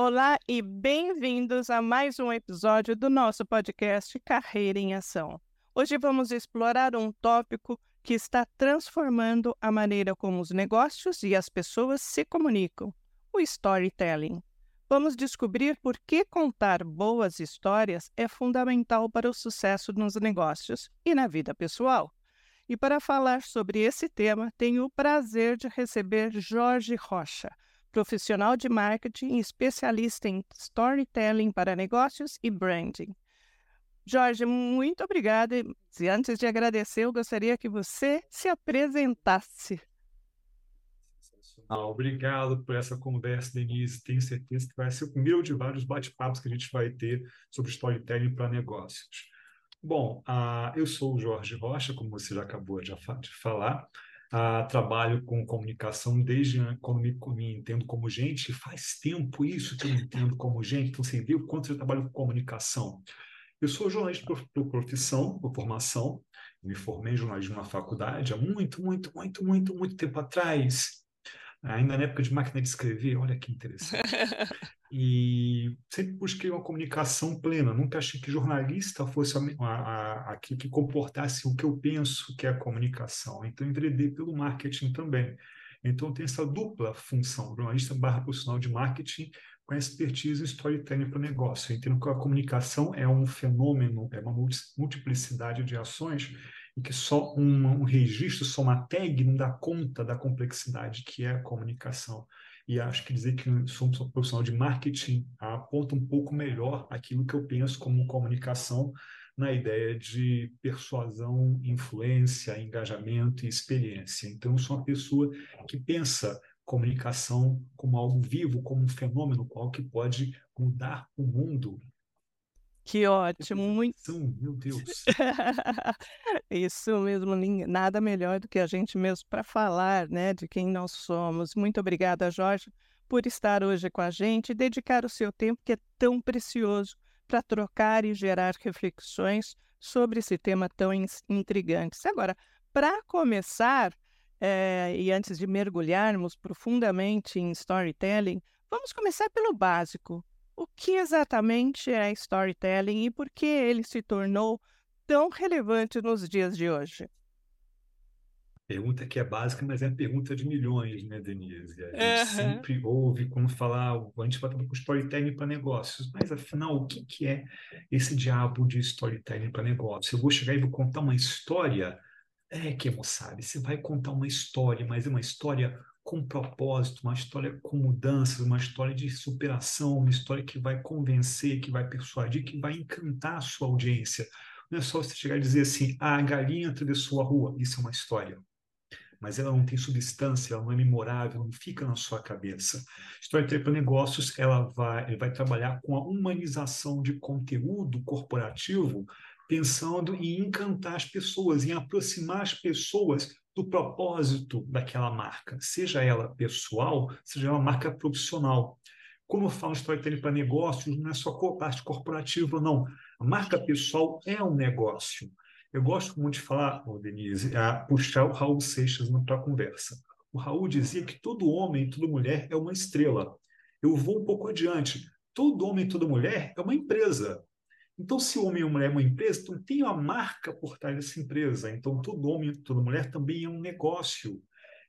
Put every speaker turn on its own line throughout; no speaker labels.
Olá e bem-vindos a mais um episódio do nosso podcast Carreira em Ação. Hoje vamos explorar um tópico que está transformando a maneira como os negócios e as pessoas se comunicam: o storytelling. Vamos descobrir por que contar boas histórias é fundamental para o sucesso nos negócios e na vida pessoal. E para falar sobre esse tema, tenho o prazer de receber Jorge Rocha, profissional de marketing especialista em storytelling para negócios e branding. Jorge, muito obrigada. E antes de agradecer, eu gostaria que você se apresentasse.
Ah, obrigado por essa conversa, Denise. Tenho certeza que vai ser o primeiro de vários bate-papos que a gente vai ter sobre storytelling para negócios. Bom, uh, eu sou o Jorge Rocha, como você já acabou de falar. Uh, trabalho com comunicação desde quando me, me, entendo como gente. Faz tempo isso que eu me entendo como gente. Então, você vê o quanto eu trabalho com comunicação. Eu sou jornalista por, por profissão, por formação. Me formei em jornalismo na faculdade há muito, muito, muito, muito, muito tempo atrás. Ainda na época de máquina de escrever, olha que interessante. E sempre busquei uma comunicação plena. Nunca achei que jornalista fosse aquilo que comportasse o que eu penso que é a comunicação. Então, enveredei pelo marketing também. Então, tem essa dupla função, jornalista barra profissional de marketing com expertise em storytelling para o negócio. Eu entendo que a comunicação é um fenômeno, é uma multiplicidade de ações que só um, um registro, só uma tag não dá conta da complexidade que é a comunicação e acho que dizer que somos um profissional de marketing aponta um pouco melhor aquilo que eu penso como comunicação na ideia de persuasão, influência, engajamento e experiência. Então, eu sou uma pessoa que pensa comunicação como algo vivo, como um fenômeno qual que pode mudar o mundo
que ótimo, muito.
Meu Deus.
Isso mesmo, nada melhor do que a gente mesmo para falar, né, de quem nós somos. Muito obrigada, Jorge, por estar hoje com a gente e dedicar o seu tempo que é tão precioso para trocar e gerar reflexões sobre esse tema tão intrigante. Agora, para começar, é, e antes de mergulharmos profundamente em storytelling, vamos começar pelo básico. O que exatamente é storytelling e por que ele se tornou tão relevante nos dias de hoje?
Pergunta que é básica, mas é a pergunta de milhões, né, Denise? A gente uhum. sempre ouve quando falar, a gente fala com storytelling para negócios, mas afinal, o que, que é esse diabo de storytelling para negócios? Eu vou chegar e vou contar uma história? É que, moçada, você vai contar uma história, mas é uma história com propósito, uma história com mudanças, uma história de superação, uma história que vai convencer, que vai persuadir, que vai encantar a sua audiência. Não é só você chegar e dizer assim, ah, a galinha atravessou a rua, isso é uma história. Mas ela não tem substância, ela não é memorável, não fica na sua cabeça. História para negócios, ela vai, vai trabalhar com a humanização de conteúdo corporativo, pensando em encantar as pessoas, em aproximar as pessoas do propósito daquela marca, seja ela pessoal, seja ela marca profissional. Como eu falo storytelling para negócios, não é só parte corporativa, não. A marca pessoal é um negócio. Eu gosto muito de falar, oh, Denise, a puxar o Raul Seixas para a conversa. O Raul dizia que todo homem, toda mulher é uma estrela. Eu vou um pouco adiante. Todo homem, toda mulher é uma empresa. Então, se o homem ou mulher é uma empresa, então tem uma marca por trás dessa empresa. Então, todo homem, toda mulher também é um negócio.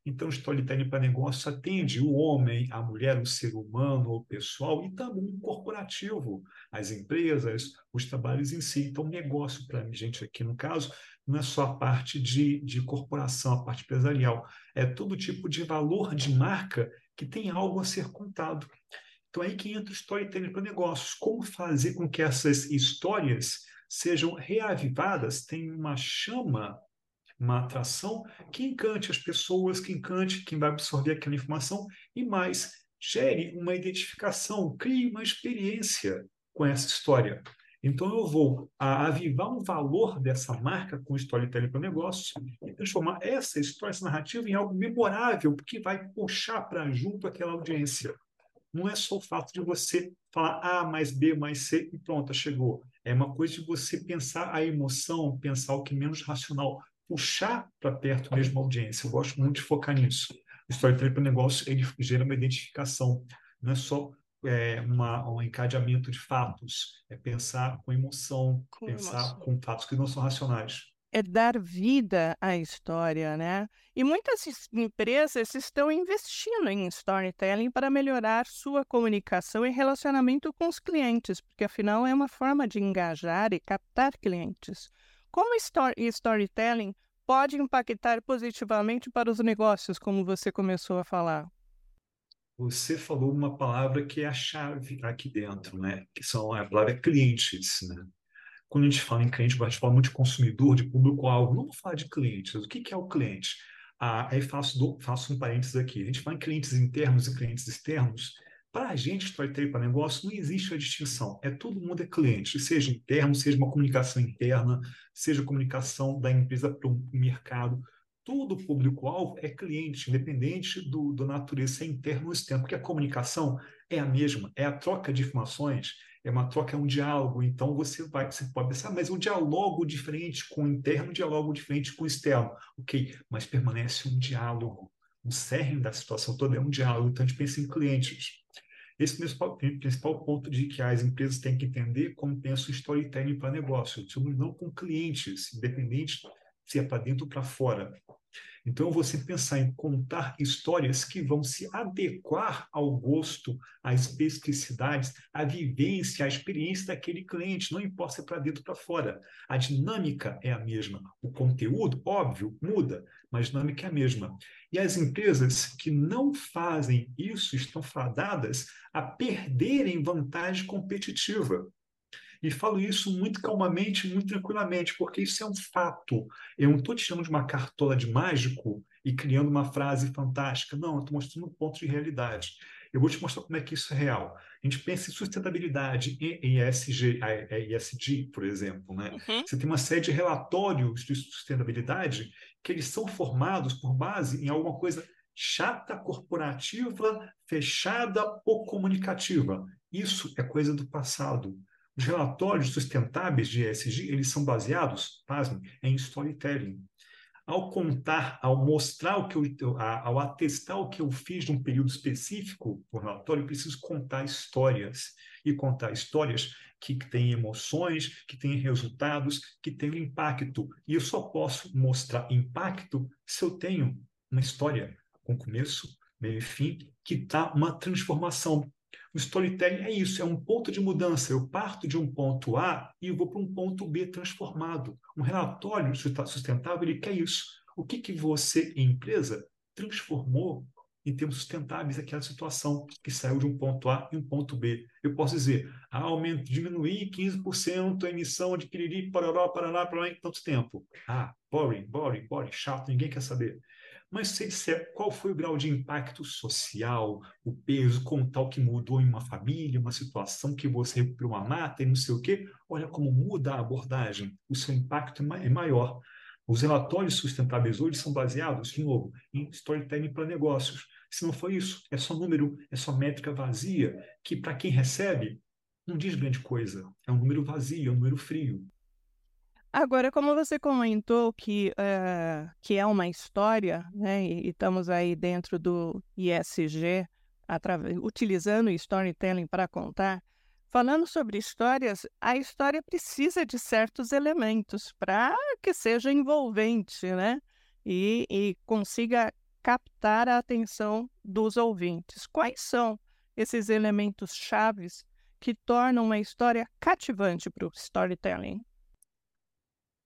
Então, storytelling para negócio atende o homem, a mulher, o ser humano, o pessoal e também o corporativo, as empresas, os trabalhos em si. Então, negócio para a gente aqui, no caso, não é só a parte de, de corporação, a parte empresarial. É todo tipo de valor de marca que tem algo a ser contado. Então, aí que entra o storytelling para negócios. Como fazer com que essas histórias sejam reavivadas, tem uma chama, uma atração que encante as pessoas, que encante quem vai absorver aquela informação e mais, gere uma identificação, crie uma experiência com essa história. Então, eu vou avivar um valor dessa marca com storytelling para negócios e transformar essa história, essa narrativa em algo memorável, que vai puxar para junto aquela audiência não é só o fato de você falar A mais B mais C e pronto, chegou. É uma coisa de você pensar a emoção, pensar o que menos racional, puxar para perto mesmo a audiência. Eu gosto muito de focar nisso. O storytelling para o negócio ele gera uma identificação. Não é só é, uma, um encadeamento de fatos, é pensar com emoção, com pensar emoção. com fatos que não são racionais.
É dar vida à história, né? E muitas empresas estão investindo em storytelling para melhorar sua comunicação e relacionamento com os clientes, porque afinal é uma forma de engajar e captar clientes. Como story, storytelling pode impactar positivamente para os negócios, como você começou a falar?
você falou uma palavra que é a chave aqui dentro, né? Que são a palavra clientes, né? Quando a gente fala em cliente, a gente fala muito de consumidor, de público-alvo. Não vou falar de clientes. O que, é o cliente? Ah, aí faço, do, faço um parênteses aqui. A gente fala em clientes internos e clientes externos. Para a gente, storytelling para negócio, não existe a distinção. É todo mundo é cliente, seja interno, seja uma comunicação interna, seja comunicação da empresa para o mercado todo público-alvo é cliente, independente do, do natureza interno ou externo, porque a comunicação é a mesma, é a troca de informações, é uma troca, é um diálogo. Então você vai, você pode pensar, mas um diálogo diferente com o interno, um diálogo diferente com o externo. Ok, mas permanece um diálogo. O cerne da situação toda é um diálogo, então a gente pensa em clientes. Esse é principal, principal ponto de que as empresas têm que entender como pensa o storytelling para negócio, não com clientes, independente se é para dentro ou para fora. Então, você pensar em contar histórias que vão se adequar ao gosto, às especificidades, à vivência, à experiência daquele cliente, não importa se é para dentro ou para fora. A dinâmica é a mesma. O conteúdo, óbvio, muda, mas a dinâmica é a mesma. E as empresas que não fazem isso estão fadadas a perderem vantagem competitiva. E falo isso muito calmamente, muito tranquilamente, porque isso é um fato. Eu não estou te chamando de uma cartola de mágico e criando uma frase fantástica. Não, eu estou mostrando um ponto de realidade. Eu vou te mostrar como é que isso é real. A gente pensa em sustentabilidade em ESG, ESG por exemplo. Né? Uhum. Você tem uma série de relatórios de sustentabilidade que eles são formados por base em alguma coisa chata, corporativa, fechada ou comunicativa. Isso é coisa do passado. Os relatórios sustentáveis de ESG, eles são baseados, pasmem, em storytelling. Ao contar, ao mostrar o que eu, ao atestar o que eu fiz num período específico no relatório, eu preciso contar histórias. E contar histórias que têm emoções, que têm resultados, que têm impacto. E eu só posso mostrar impacto se eu tenho uma história com começo, meio e fim, que está uma transformação. O storytelling é isso, é um ponto de mudança. Eu parto de um ponto A e vou para um ponto B transformado. Um relatório sustentável ele quer isso. O que, que você, empresa, transformou em termos sustentáveis aquela situação que saiu de um ponto A e um ponto B. Eu posso dizer, ah, aumento, diminuir 15% a emissão de piriri, parará, parará, parará em tanto tempo. Ah, boring, boring, boring, chato, ninguém quer saber. Mas se disser qual foi o grau de impacto social, o peso, como tal que mudou em uma família, uma situação que você recuperou uma mata e não sei o quê, olha como muda a abordagem, o seu impacto é, é maior. Os relatórios sustentáveis hoje são baseados, de novo, em storytelling para negócios. Se não for isso, é só número, é só métrica vazia, que para quem recebe não diz grande coisa. É um número vazio, é um número frio.
Agora, como você comentou que, uh, que é uma história, né, e, estamos aí dentro do ISG, utilizando o storytelling para contar, falando sobre histórias, a história precisa de certos elementos para que seja envolvente, né? E, e consiga captar a atenção dos ouvintes. Quais são esses elementos chaves que tornam uma história cativante para o storytelling?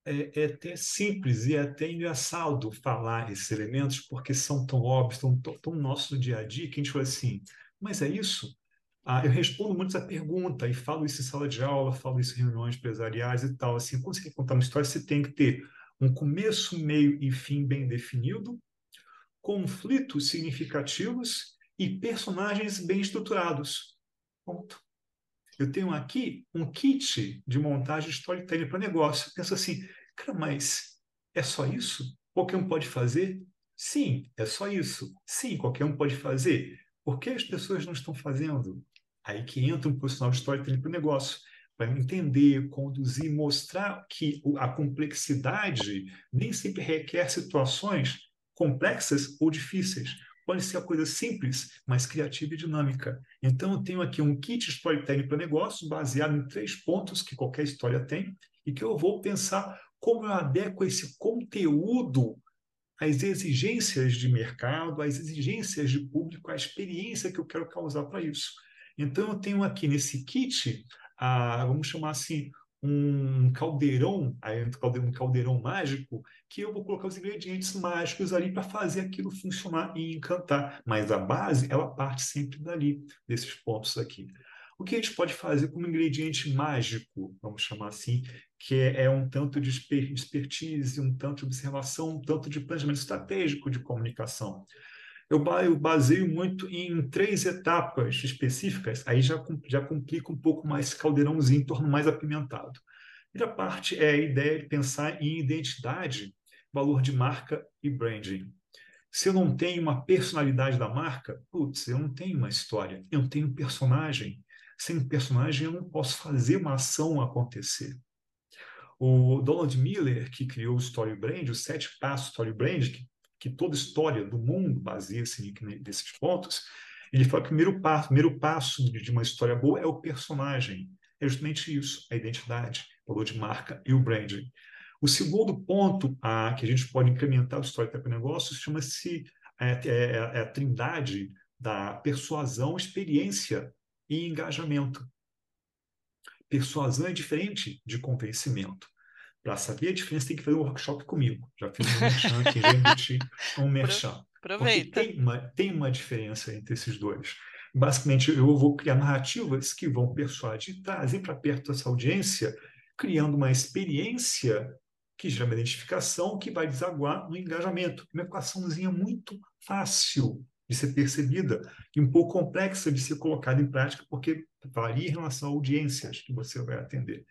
É, é até simples e é até engraçado falar esses elementos, porque são tão óbvios, tão, tão, tão nosso dia a dia, que a gente fala assim, mas é isso? Ah, eu respondo muito essa pergunta e falo isso em sala de aula, falo isso em reuniões empresariais e tal. Assim, quando você quer contar uma história, você tem que ter um começo, meio e fim bem definido, conflitos significativos e personagens bem estruturados. Ponto. Eu tenho aqui um kit de montagem de storytelling para negócio. Penso assim, cara, mas é só isso? Qualquer um pode fazer? Sim, é só isso. Sim, qualquer um pode fazer. Por que as pessoas não estão fazendo? Aí que entra um profissional de storytelling para o negócio, para entender, conduzir, mostrar que a complexidade nem sempre requer situações complexas ou difíceis. Pode ser a coisa simples, mas criativa e dinâmica. Então, eu tenho aqui um kit storytelling para negócios baseado em três pontos que qualquer história tem e que eu vou pensar como eu adequo esse conteúdo às exigências de mercado, às exigências de público, à experiência que eu quero causar para isso. Então, eu tenho aqui nesse kit, a, vamos chamar assim, um caldeirão, um caldeirão mágico, que eu vou colocar os ingredientes mágicos ali para fazer aquilo funcionar e encantar. Mas a base, ela parte sempre dali, desses pontos aqui. O que a gente pode fazer como ingrediente mágico, vamos chamar assim, que é, é um tanto de expertise, um tanto de observação, um tanto de planejamento estratégico de comunicação. Eu, baseio muito em três etapas específicas, aí já, já complica um pouco mais esse caldeirãozinho, torna mais apimentado. A primeira parte é a ideia de pensar em identidade, valor de marca e branding. Se eu não tenho uma personalidade da marca, putz, eu não tenho uma história, eu não tenho um personagem. Sem personagem, eu não posso fazer uma ação acontecer. O Donald Miller, que criou o Story Brand, o Sete Passos Story Brand, que que toda história do mundo baseia-se nesses pontos, ele fala que o primeiro passo, primeiro passo de uma história boa é o personagem. É justamente isso, a identidade, o valor de marca e o branding. O segundo ponto a, que a gente pode incrementar o storytelling para negócios chama-se é, é, é a trindade da persuasão, experiência e engajamento. Persuasão é diferente de convencimento. Para saber a diferença, tem que fazer um workshop comigo. Já fiz um merchan aqui, já embuti um merchan.
Aproveita.
Porque tem uma, tem uma diferença entre esses dois. Basicamente, eu vou criar narrativas que vão persuadir, trazer para perto dessa audiência, criando uma experiência que gera uma identificação que vai desaguar no engajamento. Uma equaçãozinha muito fácil de ser percebida e um pouco complexa de ser colocada em prática, porque varia em relação a audiências que você vai atender.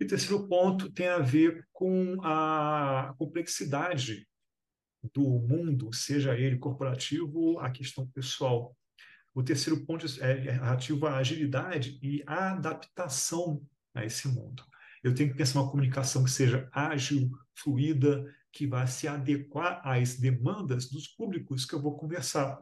E terceiro ponto tem a ver com a complexidade do mundo, seja ele corporativo ou a questão pessoal. O terceiro ponto é relativo à agilidade e adaptação a esse mundo. Eu tenho que pensar uma comunicação que seja ágil, fluida, que vá se adequar às demandas dos públicos que eu vou conversar.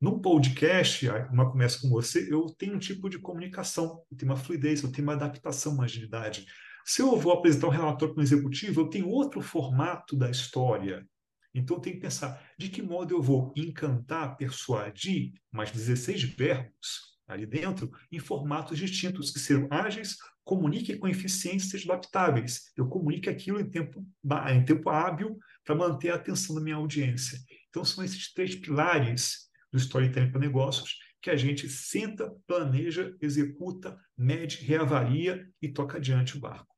Num podcast, uma conversa com você, eu tenho um tipo de comunicação, eu tenho uma fluidez, eu tenho uma adaptação, uma agilidade. Se eu vou apresentar um relatório para um executivo, eu tenho outro formato da história. Então, eu tenho que pensar de que modo eu vou encantar, persuadir, mais 16 verbos ali dentro, em formatos distintos, que sejam ágeis, comuniquem com eficiência, sejam adaptáveis. Eu comunique aquilo em tempo, em tempo hábil para manter a atenção da minha audiência. Então, são esses três pilares do storytelling para negócios que a gente senta, planeja, executa, mede, reavalia e toca adiante o barco.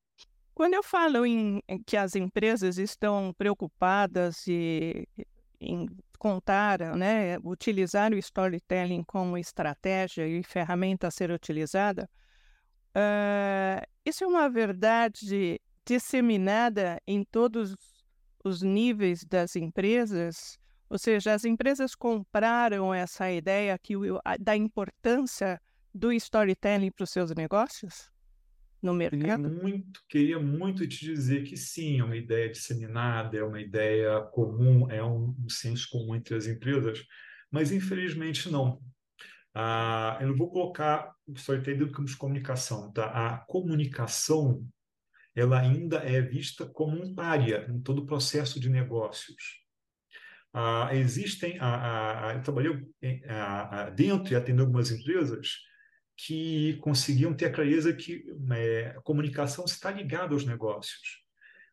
Quando eu falo em, que as empresas estão preocupadas e, em contar, né, utilizar o storytelling como estratégia e ferramenta a ser utilizada, uh, isso é uma verdade disseminada em todos os níveis das empresas? Ou seja, as empresas compraram essa ideia que, da importância do storytelling para os seus negócios? No mercado?
Queria muito, queria muito te dizer que sim, é uma ideia disseminada, é uma ideia comum, é um, senso comum entre as empresas, mas infelizmente não. Ah, eu não vou colocar o storytelling dentro do campo de comunicação. Tá? A comunicação ela ainda é vista como um pária em todo o processo de negócios. Ah, existem, ah, ah, eu trabalhei dentro e atendendo algumas empresas que conseguiam ter a clareza que é, a comunicação está ligada aos negócios.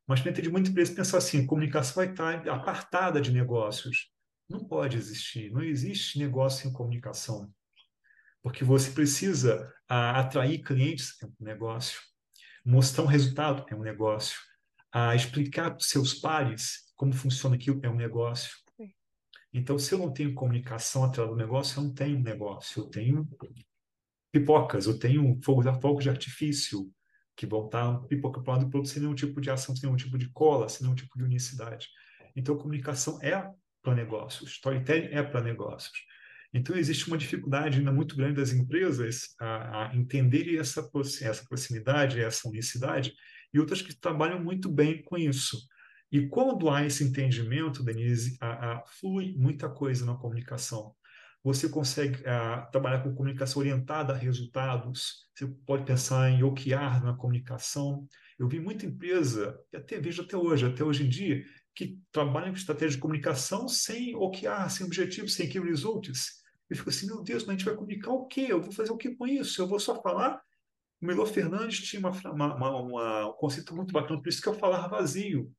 Mas tem de muita empresa pensar assim, comunicação vai estar apartada de negócios. Não pode existir, não existe negócio sem comunicação. Porque você precisa a, atrair clientes, é um negócio. Mostrar um resultado, é um negócio. A explicar para os seus pares como funciona aquilo, é um negócio. Então, se eu não tenho comunicação atrás do negócio, eu não tenho negócio, eu tenho pipocas, eu tenho fogos, fogos de artifício que vão estar pipoca para o lado sem nenhum tipo de ação, sem nenhum tipo de cola, sem nenhum tipo de unicidade. Então, comunicação é para negócios, storytelling é para negócios. Então, existe uma dificuldade ainda muito grande das empresas a, a entenderem essa, essa proximidade, essa unicidade, e outras que trabalham muito bem com isso. E quando há esse entendimento, Denise, a, a, flui muita coisa na comunicação. Você consegue a, trabalhar com comunicação orientada a resultados. Você pode pensar em OKR na comunicação. Eu vi muita empresa, e até vejo até hoje, até hoje em dia, que trabalham com estratégia de comunicação sem OKR, sem objetivos, sem key results. Eu fico assim, meu Deus, mas a gente vai comunicar o quê? Eu vou fazer o que com isso? Eu vou só falar? O Melo Fernandes tinha uma, uma, uma, um conceito muito bacana, por isso que eu falar vazio.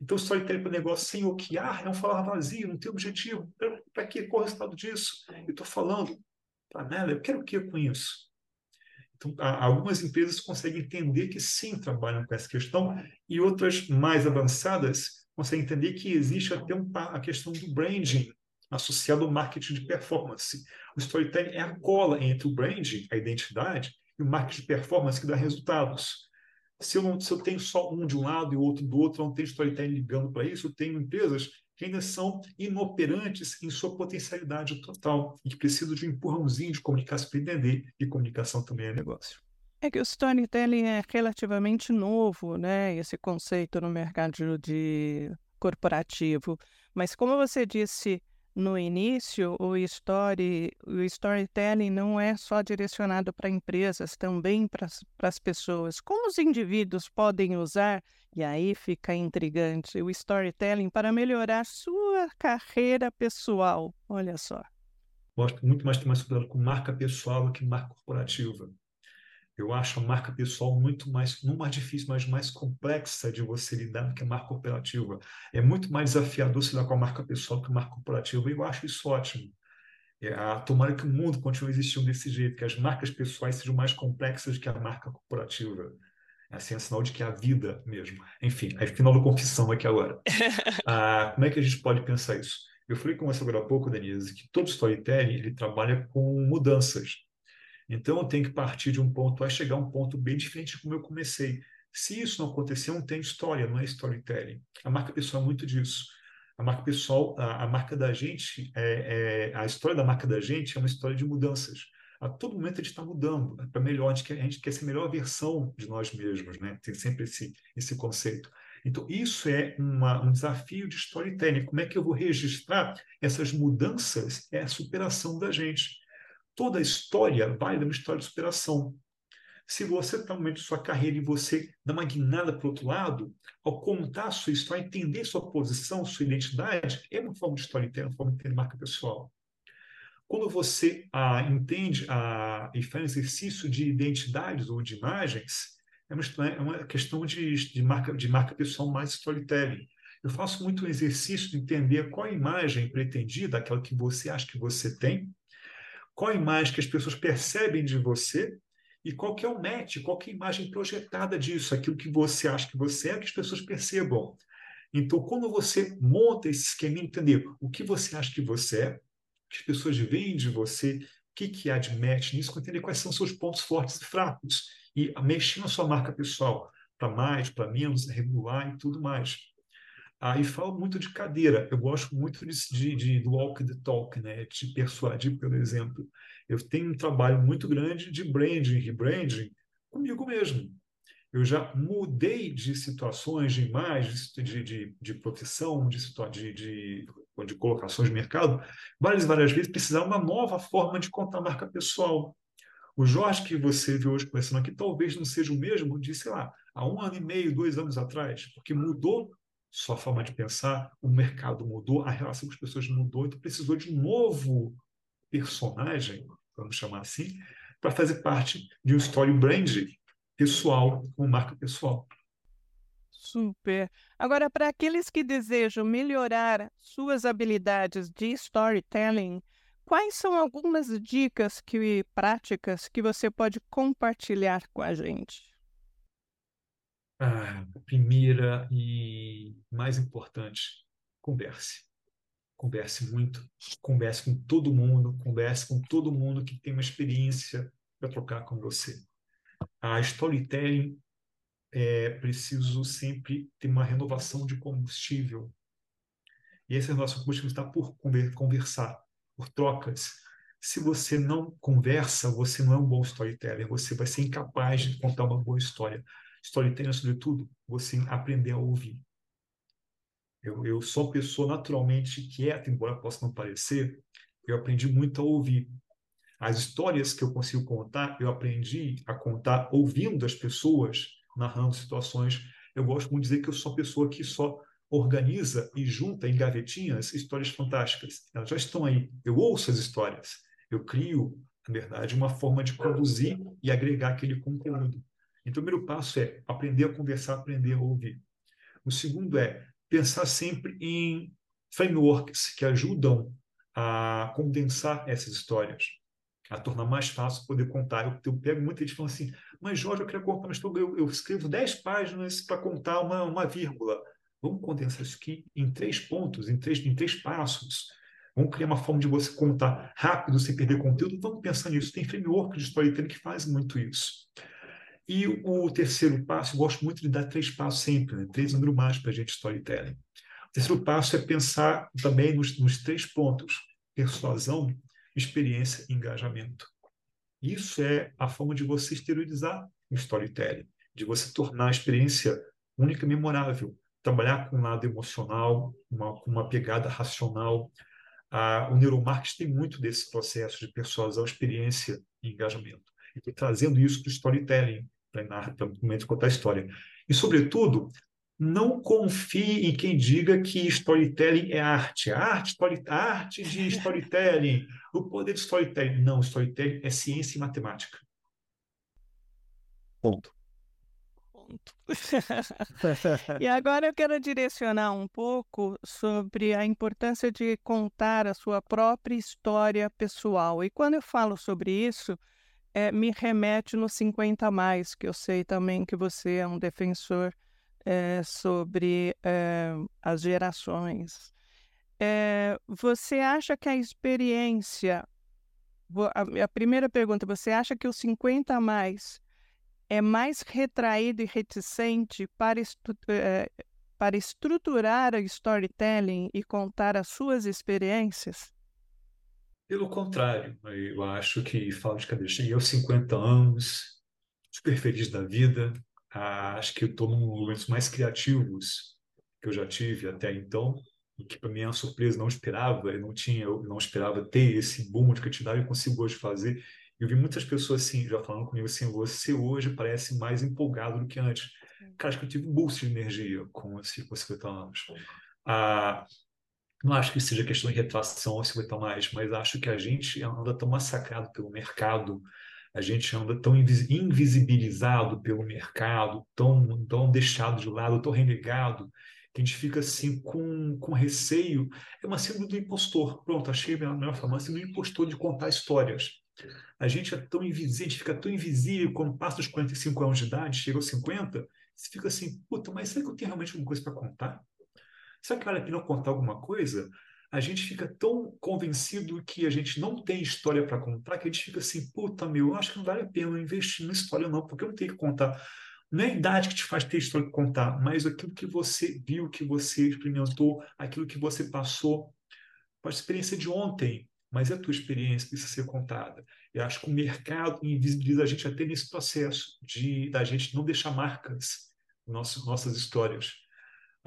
Então, storytelling para negócio sem OKR é um falar vazio, não tem objetivo. Para quê? Qual é o resultado disso? Eu estou falando para eu quero o que com isso? Então, algumas empresas conseguem entender que sim, trabalham com essa questão, e outras mais avançadas conseguem entender que existe até um, a questão do branding associado ao marketing de performance. O storytelling é a cola entre o branding, a identidade, e o marketing de performance que dá resultados. Se eu, não, se eu tenho só um de um lado e o outro do outro, não tenho storytelling ligando para isso, eu tenho empresas que ainda são inoperantes em sua potencialidade total e que precisam de um empurrãozinho de comunicação para entender, e comunicação também é negócio.
É que o storytelling é relativamente novo, né? Esse conceito no mercado de corporativo. Mas como você disse, no início, o, story, o storytelling não é só direcionado para empresas, também para as pessoas. Como os indivíduos podem usar, e aí fica intrigante, o storytelling para melhorar sua carreira pessoal? Olha só.
Gosto muito mais de mais cuidado com marca pessoal do que marca corporativa. Eu acho a marca pessoal muito mais, não mais difícil, mas mais complexa de você lidar do que a marca corporativa. É muito mais desafiador se lidar com a marca pessoal do que a marca corporativa. E eu acho isso ótimo. É, a, tomara que o mundo continue existindo desse jeito, que as marcas pessoais sejam mais complexas que a marca corporativa. Assim, é sinal de que é a vida mesmo. Enfim, aí final da confissão aqui agora. ah, como é que a gente pode pensar isso? Eu falei com você agora há pouco, Denise, que todo storytelling ele trabalha com mudanças. Então, eu tenho que partir de um ponto A chegar a um ponto B diferente de como eu comecei. Se isso não acontecer, não tem história, não é storytelling. A marca pessoal é muito disso. A marca pessoal, a, a marca da gente, é, é, a história da marca da gente é uma história de mudanças. A todo momento a gente está mudando é para melhor, a gente, quer, a gente quer ser a melhor versão de nós mesmos, né? Tem sempre esse, esse conceito. Então, isso é uma, um desafio de storytelling. Como é que eu vou registrar essas mudanças? É a superação da gente. Toda a história vai dar uma história de superação. Se você está no momento de sua carreira e você dá uma guinada para o outro lado, ao contar a sua história, entender sua posição, sua identidade, é uma forma de storytelling, uma forma de marca pessoal. Quando você ah, entende ah, e faz exercício de identidades ou de imagens, é uma, é uma questão de, de, marca, de marca pessoal mais storytelling. Eu faço muito um exercício de entender qual a imagem pretendida, aquela que você acha que você tem, qual a imagem que as pessoas percebem de você e qual que é o match, qual que é a imagem projetada disso, aquilo que você acha que você é, que as pessoas percebam. Então, quando você monta esse esquema, entender o que você acha que você é, que as pessoas veem de você, o que, que há de match nisso, entender quais são seus pontos fortes e fracos, e mexer na sua marca pessoal, para mais, para menos, regular e tudo mais. Aí falo muito de cadeira. Eu gosto muito de, de, de, walk the talk, né? de persuadir pelo exemplo. Eu tenho um trabalho muito grande de branding rebranding comigo mesmo. Eu já mudei de situações, de imagens, de, de, de profissão, de, de, de, colocações de mercado, várias várias vezes precisar uma nova forma de contar marca pessoal. O Jorge que você viu hoje conversando aqui talvez não seja o mesmo de, sei lá, há um ano e meio, dois anos atrás, porque mudou sua forma de pensar, o mercado mudou, a relação com as pessoas mudou, então precisou de um novo personagem, vamos chamar assim, para fazer parte de um story brand pessoal, com marca pessoal.
Super. Agora, para aqueles que desejam melhorar suas habilidades de storytelling, quais são algumas dicas que, práticas que você pode compartilhar com a gente?
A primeira e mais importante, converse. Converse muito, converse com todo mundo, converse com todo mundo que tem uma experiência para trocar com você. A storytelling é preciso sempre ter uma renovação de combustível. E essa renovação de combustível está por conversar, por trocas. Se você não conversa, você não é um bom storyteller, você vai ser incapaz de contar uma boa história. Storytelling, sobretudo, você aprender a ouvir. Eu, eu sou uma pessoa naturalmente quieta, embora possa não parecer. Eu aprendi muito a ouvir. As histórias que eu consigo contar, eu aprendi a contar ouvindo as pessoas narrando situações. Eu gosto muito de dizer que eu sou uma pessoa que só organiza e junta em gavetinhas histórias fantásticas. Elas já estão aí. Eu ouço as histórias. Eu crio, na verdade, uma forma de conduzir e agregar aquele conteúdo. Então, o primeiro passo é aprender a conversar, aprender a ouvir. O segundo é pensar sempre em frameworks que ajudam a condensar essas histórias, a tornar mais fácil poder contar. Eu, eu pego muita gente falando assim, mas Jorge, eu quero contar, mas eu, eu escrevo 10 páginas para contar uma, uma vírgula. Vamos condensar isso aqui em três pontos, em três, em três passos. Vamos criar uma forma de você contar rápido, sem perder conteúdo. Vamos pensar nisso. Tem framework de storytelling que faz muito isso. E o terceiro passo, gosto muito de dar três passos sempre, né? três números mais para a gente storytelling. O terceiro passo é pensar também nos, nos três pontos: persuasão, experiência e engajamento. Isso é a forma de você exteriorizar o storytelling, de você tornar a experiência única e memorável, trabalhar com um lado emocional, uma, com uma pegada racional. Ah, o neuromarketing tem muito desse processo de persuasão, experiência e engajamento. E trazendo isso para o storytelling, para o momento de contar a história. E, sobretudo, não confie em quem diga que storytelling é arte. arte, story, arte de storytelling, o poder de storytelling. Não, storytelling é ciência e matemática.
Ponto. Ponto. e agora eu quero direcionar um pouco sobre a importância de contar a sua própria história pessoal. E quando eu falo sobre isso, é, me remete no 50 mais, que eu sei também que você é um defensor é, sobre é, as gerações. você acha que a experiência, a, a primeira pergunta, você acha que o 50 a mais é mais retraído e reticente para, estu para estruturar a storytelling e contar as suas experiências?
Pelo contrário, eu acho que falo de cabeça. Cheguei aos 50 anos, super feliz da vida. Ah, acho que eu estou num dos momentos mais criativos que eu já tive até então, e que para mim é uma surpresa, não esperava, eu não tinha, eu não esperava ter esse boom de criatividade, eu consigo hoje fazer. Eu vi muitas pessoas assim, já falando comigo assim, você hoje parece mais empolgado do que antes. Cara, acho que eu tive um boost de energia com esse com 50 anos. Ah, não acho que seja questão de retração ou 50 mais, mas acho que a gente anda tão massacrado pelo mercado, a gente anda tão invisibilizado pelo mercado, tão, tão deixado de lado, tão renegado, que a gente fica assim com, com receio. É uma síndrome do impostor. Pronto, achei a melhor forma, uma síndrome do impostor de contar histórias. A gente é tão invisível, a gente fica tão invisível quando passa dos 45 anos de idade, chega aos 50, você fica assim, puta, mas será que eu tenho realmente alguma coisa para contar? Será que vale a pena contar alguma coisa? A gente fica tão convencido que a gente não tem história para contar que a gente fica assim, puta meu, acho que não vale a pena investir na história não, porque eu não tenho que contar. Não é a idade que te faz ter história para contar, mas aquilo que você viu, que você experimentou, aquilo que você passou. Pode ser experiência de ontem, mas é a tua experiência precisa ser contada. Eu acho que o mercado invisibiliza a gente até nesse processo de da gente não deixar marcas nas nossas histórias.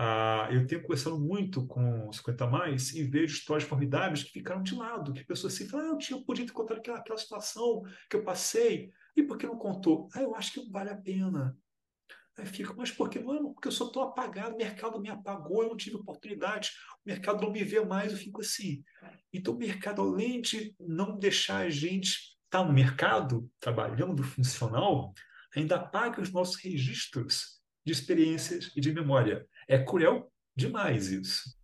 Ah, eu tenho conversado muito com 50 mais e vejo histórias formidáveis que ficaram de lado, que pessoas assim falam, ah, eu, tinha, eu podia ter contado aquela, aquela situação que eu passei, e por que não contou? Ah, eu acho que não vale a pena. Aí fica, mas por que? Não, porque eu só estou apagado, o mercado me apagou, eu não tive oportunidade, o mercado não me vê mais, eu fico assim. Então, o mercado, além de não deixar a gente estar tá no mercado, trabalhando funcional, ainda apaga os nossos registros de experiências e de memória. É cruel demais isso.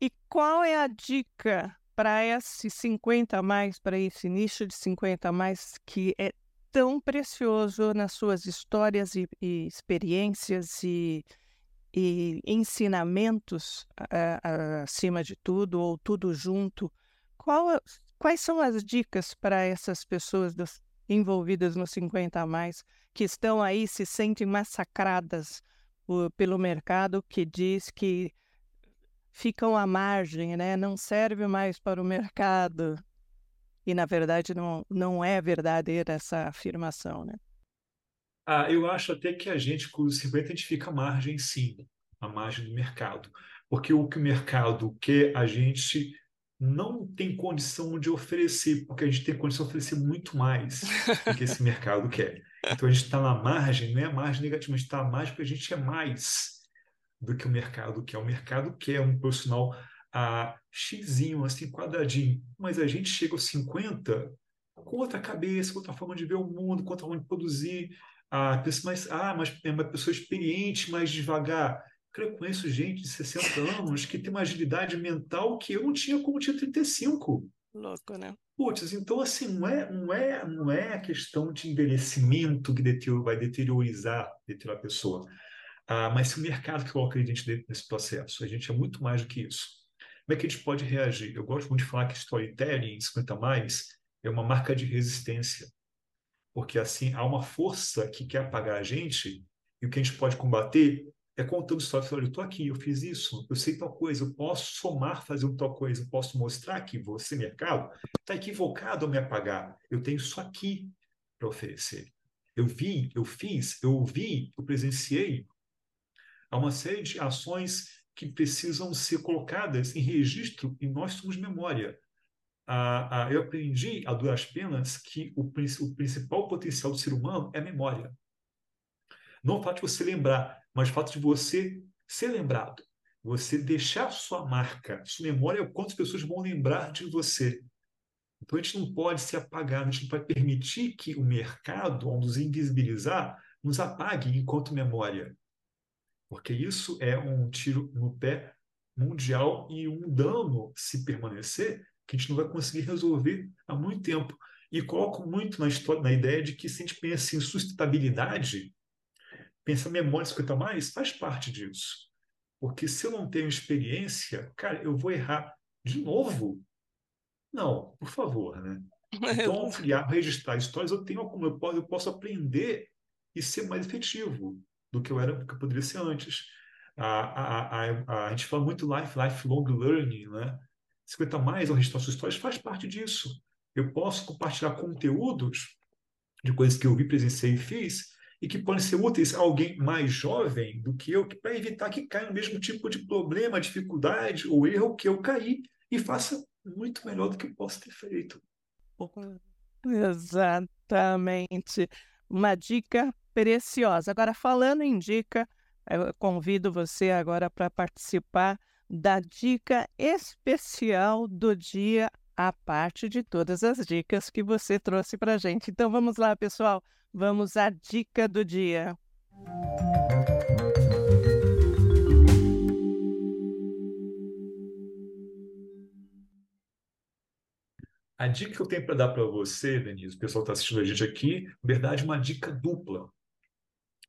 E qual é a dica para esse 50 a mais, para esse nicho de 50 a mais que é tão precioso nas suas histórias e, e experiências e, e ensinamentos acima de tudo, ou tudo junto? Qual, quais são as dicas para essas pessoas envolvidas no 50 a mais que estão aí, se sentem massacradas pelo mercado que diz que ficam à margem, né? não serve mais para o mercado. E, na verdade, não, não é verdadeira essa afirmação. Né?
Ah, eu acho até que a gente, com os 50, a gente fica à margem, sim. a margem do mercado. Porque o que o mercado quer, a gente não tem condição de oferecer, porque a gente tem condição de oferecer muito mais do que esse mercado quer. Então a gente está na margem, não é margem negativa, a gente está à margem porque a gente é mais do que o mercado quer. O mercado quer um profissional a xizinho, assim, quadradinho, mas a gente chega aos 50 com outra cabeça, com outra forma de ver o mundo, com outra forma de produzir. A pessoa mais, ah, mas é uma pessoa experiente, mais devagar eu conheço gente de 60 anos que tem uma agilidade mental que eu não tinha como tinha 35.
Louco, né?
Putz, então assim, não é, não é, não é a questão de envelhecimento que vai deteriorizar, deteriorar a pessoa. Ah, mas se o mercado que coloca a gente dentro desse processo, a gente é muito mais do que isso. Como é que a gente pode reagir? Eu gosto muito de falar que storytelling, 50 mais, é uma marca de resistência. Porque assim, há uma força que quer apagar a gente e o que a gente pode combater é contando histórias. Olha, eu estou aqui, eu fiz isso, eu sei tal coisa, eu posso somar, fazer tal coisa, eu posso mostrar que você, mercado, está equivocado ao me apagar. Eu tenho isso aqui para oferecer. Eu vi, eu fiz, eu ouvi, eu presenciei. Há uma série de ações que precisam ser colocadas em registro e nós somos memória. Ah, ah, eu aprendi, a duras penas, que o, o principal potencial do ser humano é a memória. Não o fato de você lembrar, mas o fato de você ser lembrado, você deixar sua marca, sua memória, é quantas pessoas vão lembrar de você. Então a gente não pode se apagar, a gente não pode permitir que o mercado, ao nos invisibilizar, nos apague enquanto memória. Porque isso é um tiro no pé mundial e um dano, se permanecer, que a gente não vai conseguir resolver há muito tempo. E coloco muito na, história, na ideia de que se a gente pensa em sustentabilidade, pensar memória 50 mais faz parte disso. Porque se eu não tenho experiência, cara, eu vou errar de novo. Não, por favor, né? Então, criar, registrar histórias, eu tenho como eu posso, eu posso aprender e ser mais efetivo do que eu era, do que eu poderia ser antes. A, a, a, a, gente fala muito life, lifelong learning, né? 50 mais ao registrar suas histórias faz parte disso. Eu posso compartilhar conteúdos de coisas que eu vi, presenciei e fiz, e que podem ser úteis a alguém mais jovem do que eu, para evitar que caia no mesmo tipo de problema, dificuldade ou erro que eu caí e faça muito melhor do que eu posso ter feito.
Exatamente. Uma dica preciosa. Agora, falando em dica, eu convido você agora para participar da dica especial do dia, a parte de todas as dicas que você trouxe para a gente. Então, vamos lá, pessoal. Vamos à dica do dia.
A dica que eu tenho para dar para você, Denise, o pessoal está assistindo a gente aqui, na verdade, uma dica dupla.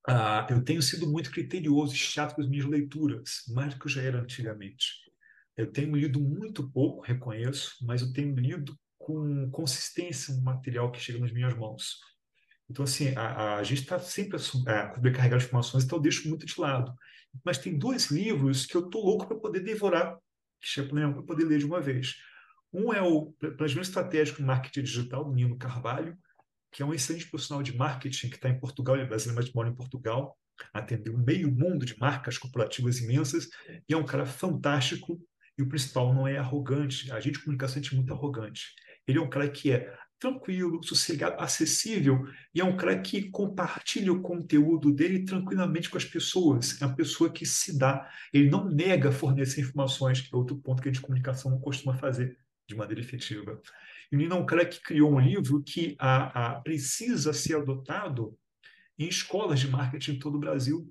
Ah, eu tenho sido muito criterioso e chato com as minhas leituras, mais do que eu já era antigamente. Eu tenho lido muito pouco, reconheço, mas eu tenho lido com consistência no material que chega nas minhas mãos. Então, assim, a, a gente está sempre a, sobrecarregado de informações, então eu deixo muito de lado. Mas tem dois livros que eu estou louco para poder devorar, que é para poder ler de uma vez. Um é o Planejamento Estratégico em Marketing Digital, do Nino Carvalho, que é um excelente profissional de marketing que está em Portugal, ele é brasileiro, mas mora em Portugal, atendeu meio mundo de marcas corporativas imensas, e é um cara fantástico, e o principal não é arrogante, a gente de comunicação é muito arrogante. Ele é um cara que é tranquilo, sossegado, acessível, e é um cara que compartilha o conteúdo dele tranquilamente com as pessoas. É uma pessoa que se dá, ele não nega fornecer informações, que é outro ponto que a de comunicação não costuma fazer de maneira efetiva. E ele é um cara que criou um livro que a, a, precisa ser adotado em escolas de marketing em todo o Brasil,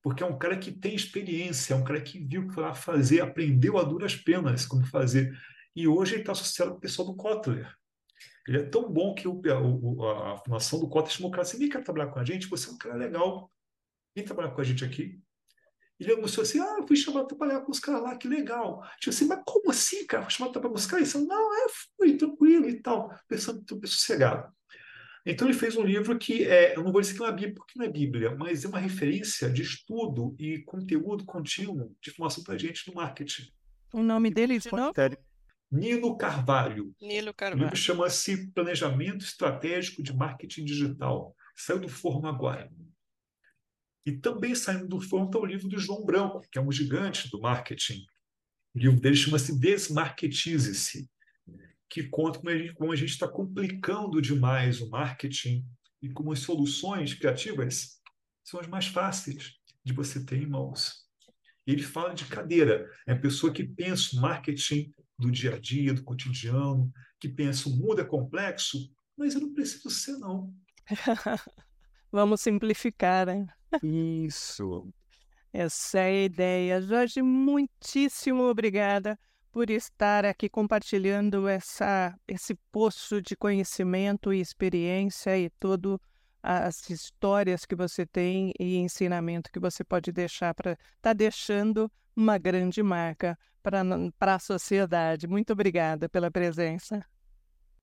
porque é um cara que tem experiência, é um cara que viu o fazer, aprendeu a duras penas como fazer. E hoje ele está associado ao pessoal do Kotler, ele é tão bom que o, o, a fundação do Cota chamou o cara assim, vem cá trabalhar com a gente, você é um cara legal, vem trabalhar com a gente aqui. Ele anunciou assim, ah, fui chamado para trabalhar com os caras lá, que legal. Tipo assim, mas como assim, cara? Fui chamado para buscar isso? Não, é, fui, tranquilo e tal, pensando tudo sossegado. Então ele fez um livro que é, eu não vou dizer que é uma Bíblia, porque não é Bíblia, mas é uma referência de estudo e conteúdo contínuo de informação para a gente no marketing.
O nome dele de novo?
Nilo Carvalho.
Nilo
Carvalho. O livro chama-se Planejamento Estratégico de Marketing Digital. Saiu do forno agora. E também saindo do forno está o livro do João Branco, que é um gigante do marketing. O livro dele chama-se Desmarketize-se, que conta como a gente está complicando demais o marketing e como as soluções criativas são as mais fáceis de você ter em mãos. Ele fala de cadeira, é a pessoa que pensa o marketing do dia a dia, do cotidiano, que pensa o mundo é complexo, mas eu não preciso ser, não.
Vamos simplificar, hein?
Isso.
Essa é a ideia. Jorge, muitíssimo obrigada por estar aqui compartilhando essa, esse poço de conhecimento e experiência e todas as histórias que você tem e ensinamento que você pode deixar para estar tá deixando uma grande marca para a sociedade. Muito obrigada pela presença.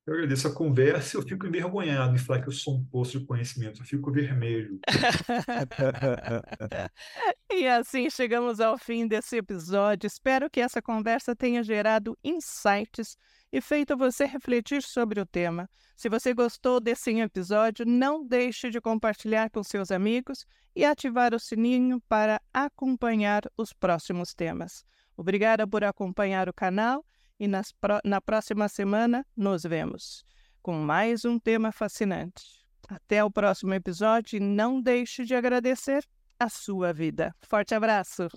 Eu agradeço a conversa eu fico envergonhado em falar que eu sou um poço de conhecimento. Eu fico vermelho.
e assim chegamos ao fim desse episódio. Espero que essa conversa tenha gerado insights e feito você refletir sobre o tema. Se você gostou desse episódio, não deixe de compartilhar com seus amigos e ativar o sininho para acompanhar os próximos temas. Obrigada por acompanhar o canal e nas, na próxima semana nos vemos com mais um tema fascinante. Até o próximo episódio e não deixe de agradecer a sua vida. Forte abraço!